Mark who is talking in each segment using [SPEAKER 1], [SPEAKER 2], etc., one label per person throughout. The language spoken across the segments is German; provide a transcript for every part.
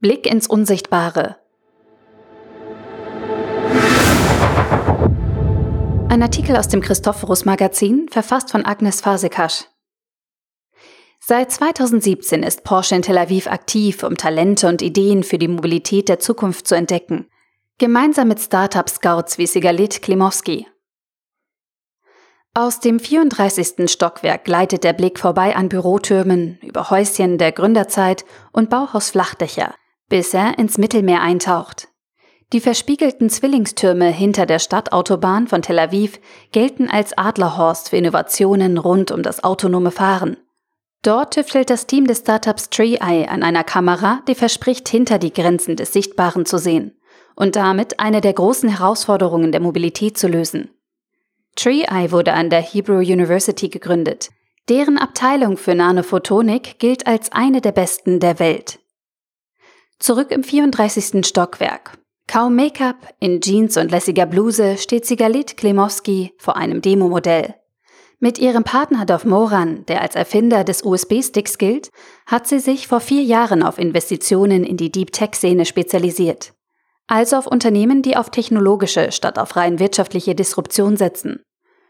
[SPEAKER 1] Blick ins Unsichtbare. Ein Artikel aus dem Christophorus Magazin, verfasst von Agnes Fasekasch. Seit 2017 ist Porsche in Tel Aviv aktiv, um Talente und Ideen für die Mobilität der Zukunft zu entdecken. Gemeinsam mit Startup-Scouts wie Sigalit Klimowski. Aus dem 34. Stockwerk gleitet der Blick vorbei an Bürotürmen, über Häuschen der Gründerzeit und Bauhausflachdächer, bis er ins Mittelmeer eintaucht. Die verspiegelten Zwillingstürme hinter der Stadtautobahn von Tel Aviv gelten als Adlerhorst für Innovationen rund um das autonome Fahren. Dort tüftelt das Team des Startups TreeEye an einer Kamera, die verspricht, hinter die Grenzen des Sichtbaren zu sehen und damit eine der großen Herausforderungen der Mobilität zu lösen. TreeEye wurde an der Hebrew University gegründet. Deren Abteilung für Nanophotonik gilt als eine der besten der Welt. Zurück im 34. Stockwerk. Kaum Make-up, in Jeans und lässiger Bluse steht Sigalit Klimowski vor einem Demomodell. Mit ihrem Partner Dov Moran, der als Erfinder des USB-Sticks gilt, hat sie sich vor vier Jahren auf Investitionen in die Deep Tech-Szene spezialisiert. Also auf Unternehmen, die auf technologische statt auf rein wirtschaftliche Disruption setzen.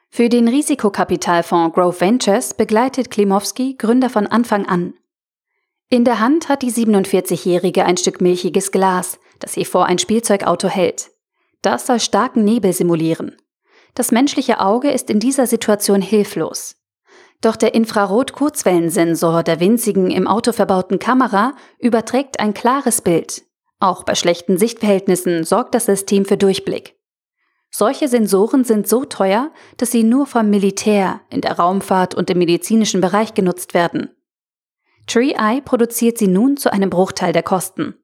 [SPEAKER 1] Für den Risikokapitalfonds Growth Ventures begleitet Klimowski Gründer von Anfang an. In der Hand hat die 47-Jährige ein Stück milchiges Glas, das sie vor ein Spielzeugauto hält. Das soll starken Nebel simulieren. Das menschliche Auge ist in dieser Situation hilflos. Doch der Infrarot-Kurzwellensensor der winzigen im Auto verbauten Kamera überträgt ein klares Bild. Auch bei schlechten Sichtverhältnissen sorgt das System für Durchblick. Solche Sensoren sind so teuer, dass sie nur vom Militär, in der Raumfahrt und im medizinischen Bereich genutzt werden. TreeEye produziert sie nun zu einem Bruchteil der Kosten.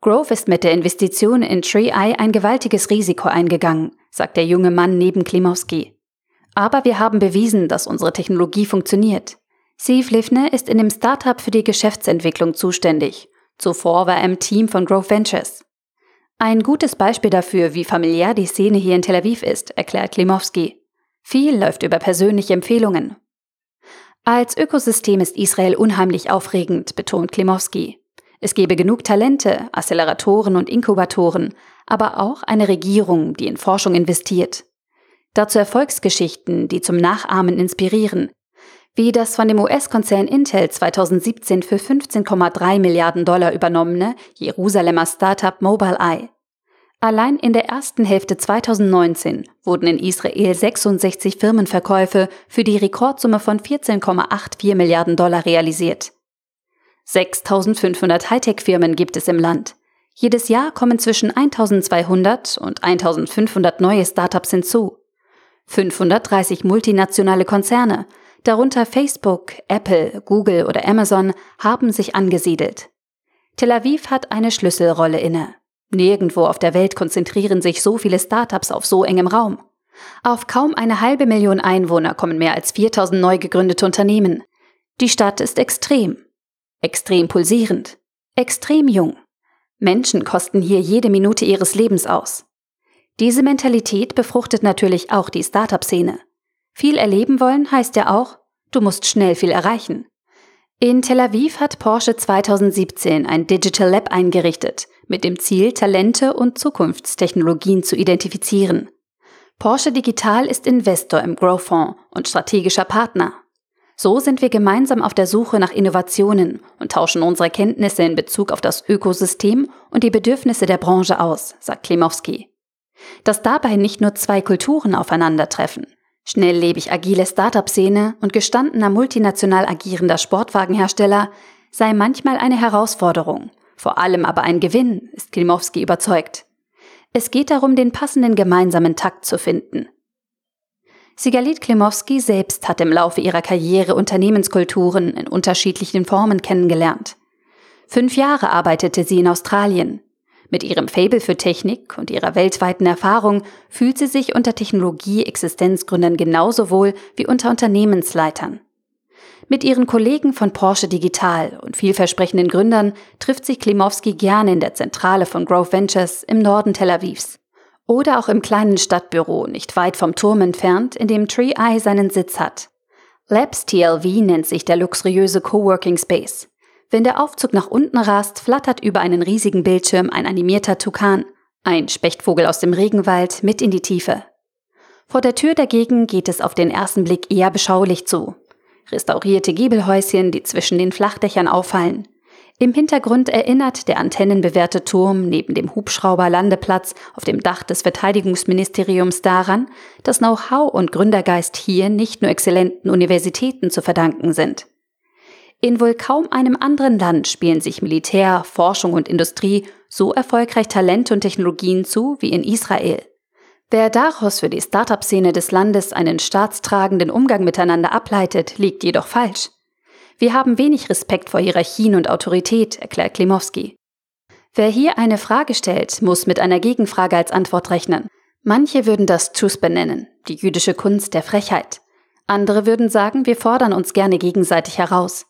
[SPEAKER 1] Grove ist mit der Investition in TreeEye ein gewaltiges Risiko eingegangen, sagt der junge Mann neben Klimowski. Aber wir haben bewiesen, dass unsere Technologie funktioniert. Steve Livne ist in dem Startup für die Geschäftsentwicklung zuständig. Zuvor war er im Team von Grove Ventures. Ein gutes Beispiel dafür, wie familiär die Szene hier in Tel Aviv ist, erklärt Klimowski. Viel läuft über persönliche Empfehlungen. Als Ökosystem ist Israel unheimlich aufregend, betont Klimowski. Es gebe genug Talente, Acceleratoren und Inkubatoren, aber auch eine Regierung, die in Forschung investiert. Dazu Erfolgsgeschichten, die zum Nachahmen inspirieren, wie das von dem US-Konzern Intel 2017 für 15,3 Milliarden Dollar übernommene Jerusalemer Startup Mobileye. Allein in der ersten Hälfte 2019 wurden in Israel 66 Firmenverkäufe für die Rekordsumme von 14,84 Milliarden Dollar realisiert. 6500 Hightech-Firmen gibt es im Land. Jedes Jahr kommen zwischen 1200 und 1500 neue Startups hinzu. 530 multinationale Konzerne, darunter Facebook, Apple, Google oder Amazon, haben sich angesiedelt. Tel Aviv hat eine Schlüsselrolle inne. Nirgendwo auf der Welt konzentrieren sich so viele Startups auf so engem Raum. Auf kaum eine halbe Million Einwohner kommen mehr als 4000 neu gegründete Unternehmen. Die Stadt ist extrem. Extrem pulsierend. Extrem jung. Menschen kosten hier jede Minute ihres Lebens aus. Diese Mentalität befruchtet natürlich auch die Startup-Szene. Viel erleben wollen heißt ja auch, du musst schnell viel erreichen. In Tel Aviv hat Porsche 2017 ein Digital Lab eingerichtet, mit dem Ziel, Talente und Zukunftstechnologien zu identifizieren. Porsche Digital ist Investor im Growth Fonds und strategischer Partner. So sind wir gemeinsam auf der Suche nach Innovationen und tauschen unsere Kenntnisse in Bezug auf das Ökosystem und die Bedürfnisse der Branche aus, sagt Klimowski. Dass dabei nicht nur zwei Kulturen aufeinandertreffen, schnelllebig agile Startup-Szene und gestandener multinational agierender Sportwagenhersteller, sei manchmal eine Herausforderung vor allem aber ein Gewinn, ist Klimowski überzeugt. Es geht darum, den passenden gemeinsamen Takt zu finden. Sigalit Klimowski selbst hat im Laufe ihrer Karriere Unternehmenskulturen in unterschiedlichen Formen kennengelernt. Fünf Jahre arbeitete sie in Australien. Mit ihrem Fable für Technik und ihrer weltweiten Erfahrung fühlt sie sich unter Technologie-Existenzgründern genauso wohl wie unter Unternehmensleitern. Mit ihren Kollegen von Porsche Digital und vielversprechenden Gründern trifft sich Klimowski gerne in der Zentrale von Growth Ventures im Norden Tel Avivs. Oder auch im kleinen Stadtbüro nicht weit vom Turm entfernt, in dem Tree Eye seinen Sitz hat. Labs TLV nennt sich der luxuriöse Coworking Space. Wenn der Aufzug nach unten rast, flattert über einen riesigen Bildschirm ein animierter Tukan, ein Spechtvogel aus dem Regenwald, mit in die Tiefe. Vor der Tür dagegen geht es auf den ersten Blick eher beschaulich zu. Restaurierte Giebelhäuschen, die zwischen den Flachdächern auffallen. Im Hintergrund erinnert der antennenbewehrte Turm neben dem Hubschrauberlandeplatz auf dem Dach des Verteidigungsministeriums daran, dass Know-how und Gründergeist hier nicht nur exzellenten Universitäten zu verdanken sind. In wohl kaum einem anderen Land spielen sich Militär, Forschung und Industrie so erfolgreich Talente und Technologien zu wie in Israel. Wer daraus für die Startup-Szene des Landes einen staatstragenden Umgang miteinander ableitet, liegt jedoch falsch. Wir haben wenig Respekt vor Hierarchien und Autorität, erklärt Klimowski. Wer hier eine Frage stellt, muss mit einer Gegenfrage als Antwort rechnen. Manche würden das Tus benennen, die jüdische Kunst der Frechheit. Andere würden sagen, wir fordern uns gerne gegenseitig heraus.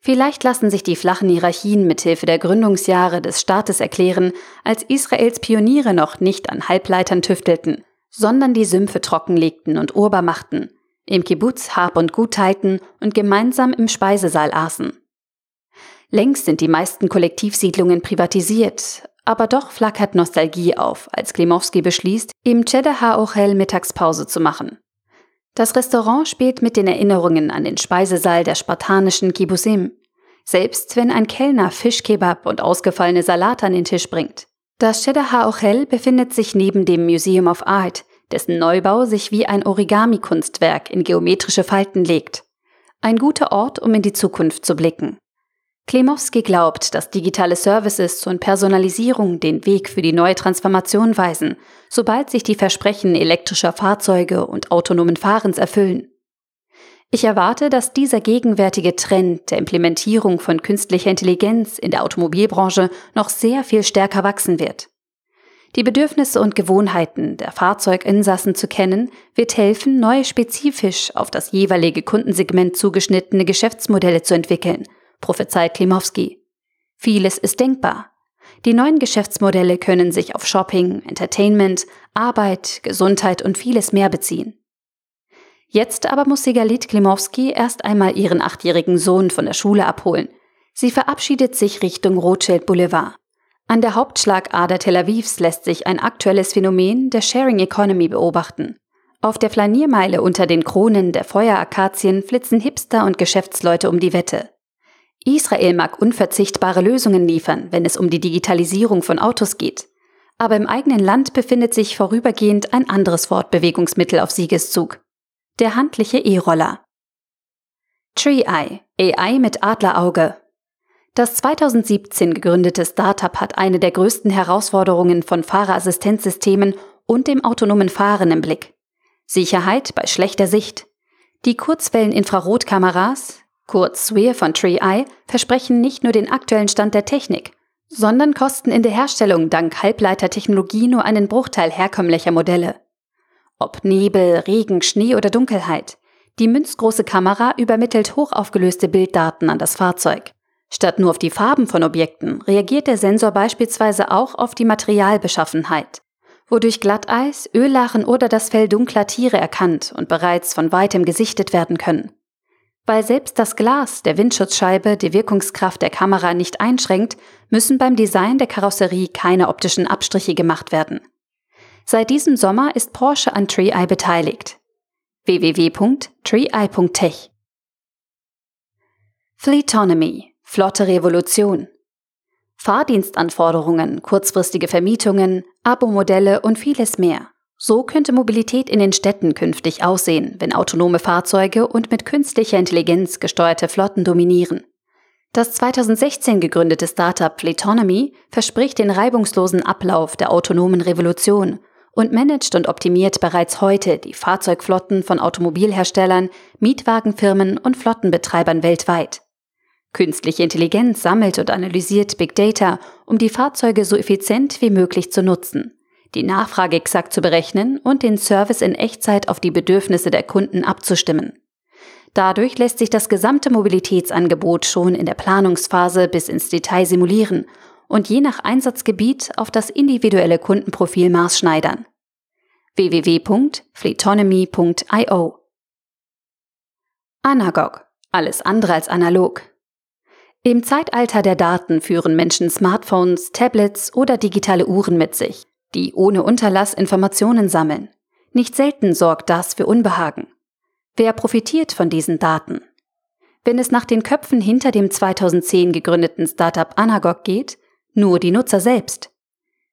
[SPEAKER 1] Vielleicht lassen sich die flachen Hierarchien mithilfe der Gründungsjahre des Staates erklären, als Israels Pioniere noch nicht an Halbleitern tüftelten, sondern die Sümpfe trockenlegten und urbar machten, im Kibbutz Hab und Gut teilten und gemeinsam im Speisesaal aßen. Längst sind die meisten Kollektivsiedlungen privatisiert, aber doch flackert Nostalgie auf, als Klimowski beschließt, im Cheddar HaOchel Mittagspause zu machen. Das Restaurant spielt mit den Erinnerungen an den Speisesaal der spartanischen Kibbusim, selbst wenn ein Kellner Fischkebab und ausgefallene Salate an den Tisch bringt. Das Cheddar HaOchel befindet sich neben dem Museum of Art, dessen Neubau sich wie ein Origami-Kunstwerk in geometrische Falten legt. Ein guter Ort, um in die Zukunft zu blicken. Klemowski glaubt, dass digitale Services und Personalisierung den Weg für die neue Transformation weisen, sobald sich die Versprechen elektrischer Fahrzeuge und autonomen Fahrens erfüllen. Ich erwarte, dass dieser gegenwärtige Trend der Implementierung von künstlicher Intelligenz in der Automobilbranche noch sehr viel stärker wachsen wird. Die Bedürfnisse und Gewohnheiten der Fahrzeuginsassen zu kennen, wird helfen, neue spezifisch auf das jeweilige Kundensegment zugeschnittene Geschäftsmodelle zu entwickeln – prophezeit Klimowski. Vieles ist denkbar. Die neuen Geschäftsmodelle können sich auf Shopping, Entertainment, Arbeit, Gesundheit und vieles mehr beziehen. Jetzt aber muss Sigalit Klimowski erst einmal ihren achtjährigen Sohn von der Schule abholen. Sie verabschiedet sich Richtung Rothschild Boulevard. An der Hauptschlagader Tel Avivs lässt sich ein aktuelles Phänomen der Sharing Economy beobachten. Auf der Flaniermeile unter den Kronen der Feuerakazien flitzen Hipster und Geschäftsleute um die Wette. Israel mag unverzichtbare Lösungen liefern, wenn es um die Digitalisierung von Autos geht. Aber im eigenen Land befindet sich vorübergehend ein anderes Fortbewegungsmittel auf Siegeszug. Der handliche E-Roller. TreeEye, AI mit Adlerauge. Das 2017 gegründete Startup hat eine der größten Herausforderungen von Fahrerassistenzsystemen und dem autonomen Fahren im Blick. Sicherheit bei schlechter Sicht. Die Kurzwellen-Infrarotkameras, kurz SWIR von TreeEye, versprechen nicht nur den aktuellen Stand der Technik, sondern kosten in der Herstellung dank Halbleitertechnologie nur einen Bruchteil herkömmlicher Modelle. Ob Nebel, Regen, Schnee oder Dunkelheit, die münzgroße Kamera übermittelt hochaufgelöste Bilddaten an das Fahrzeug. Statt nur auf die Farben von Objekten reagiert der Sensor beispielsweise auch auf die Materialbeschaffenheit, wodurch Glatteis, Öllachen oder das Fell dunkler Tiere erkannt und bereits von weitem gesichtet werden können. Weil selbst das Glas der Windschutzscheibe die Wirkungskraft der Kamera nicht einschränkt, müssen beim Design der Karosserie keine optischen Abstriche gemacht werden. Seit diesem Sommer ist Porsche an TreeEye beteiligt. www.treeeye.tech Fleetonomy – Flotte Revolution Fahrdienstanforderungen, kurzfristige Vermietungen, Abo-Modelle und vieles mehr. So könnte Mobilität in den Städten künftig aussehen, wenn autonome Fahrzeuge und mit künstlicher Intelligenz gesteuerte Flotten dominieren. Das 2016 gegründete Startup Fleetonomy verspricht den reibungslosen Ablauf der autonomen Revolution und managt und optimiert bereits heute die Fahrzeugflotten von Automobilherstellern, Mietwagenfirmen und Flottenbetreibern weltweit. Künstliche Intelligenz sammelt und analysiert Big Data, um die Fahrzeuge so effizient wie möglich zu nutzen die Nachfrage exakt zu berechnen und den Service in Echtzeit auf die Bedürfnisse der Kunden abzustimmen. Dadurch lässt sich das gesamte Mobilitätsangebot schon in der Planungsphase bis ins Detail simulieren und je nach Einsatzgebiet auf das individuelle Kundenprofil maßschneidern. www.fleetonomy.io Anagog. Alles andere als analog. Im Zeitalter der Daten führen Menschen Smartphones, Tablets oder digitale Uhren mit sich, die ohne Unterlass Informationen sammeln. Nicht selten sorgt das für Unbehagen. Wer profitiert von diesen Daten? Wenn es nach den Köpfen hinter dem 2010 gegründeten Startup Anagog geht, nur die Nutzer selbst.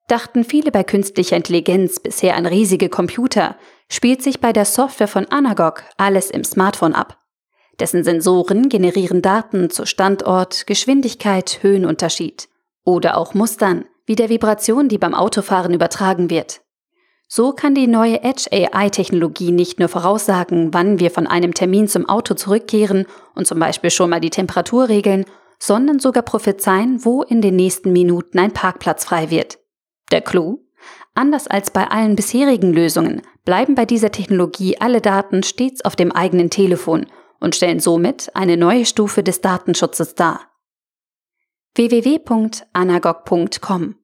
[SPEAKER 1] Dachten viele bei künstlicher Intelligenz bisher an riesige Computer, spielt sich bei der Software von Anagog alles im Smartphone ab. Dessen Sensoren generieren Daten zu Standort, Geschwindigkeit, Höhenunterschied oder auch Mustern, wie der Vibration, die beim Autofahren übertragen wird. So kann die neue Edge AI-Technologie nicht nur voraussagen, wann wir von einem Termin zum Auto zurückkehren und zum Beispiel schon mal die Temperatur regeln, sondern sogar prophezeien, wo in den nächsten Minuten ein Parkplatz frei wird. Der Clou? Anders als bei allen bisherigen Lösungen bleiben bei dieser Technologie alle Daten stets auf dem eigenen Telefon und stellen somit eine neue Stufe des Datenschutzes dar. www.anagog.com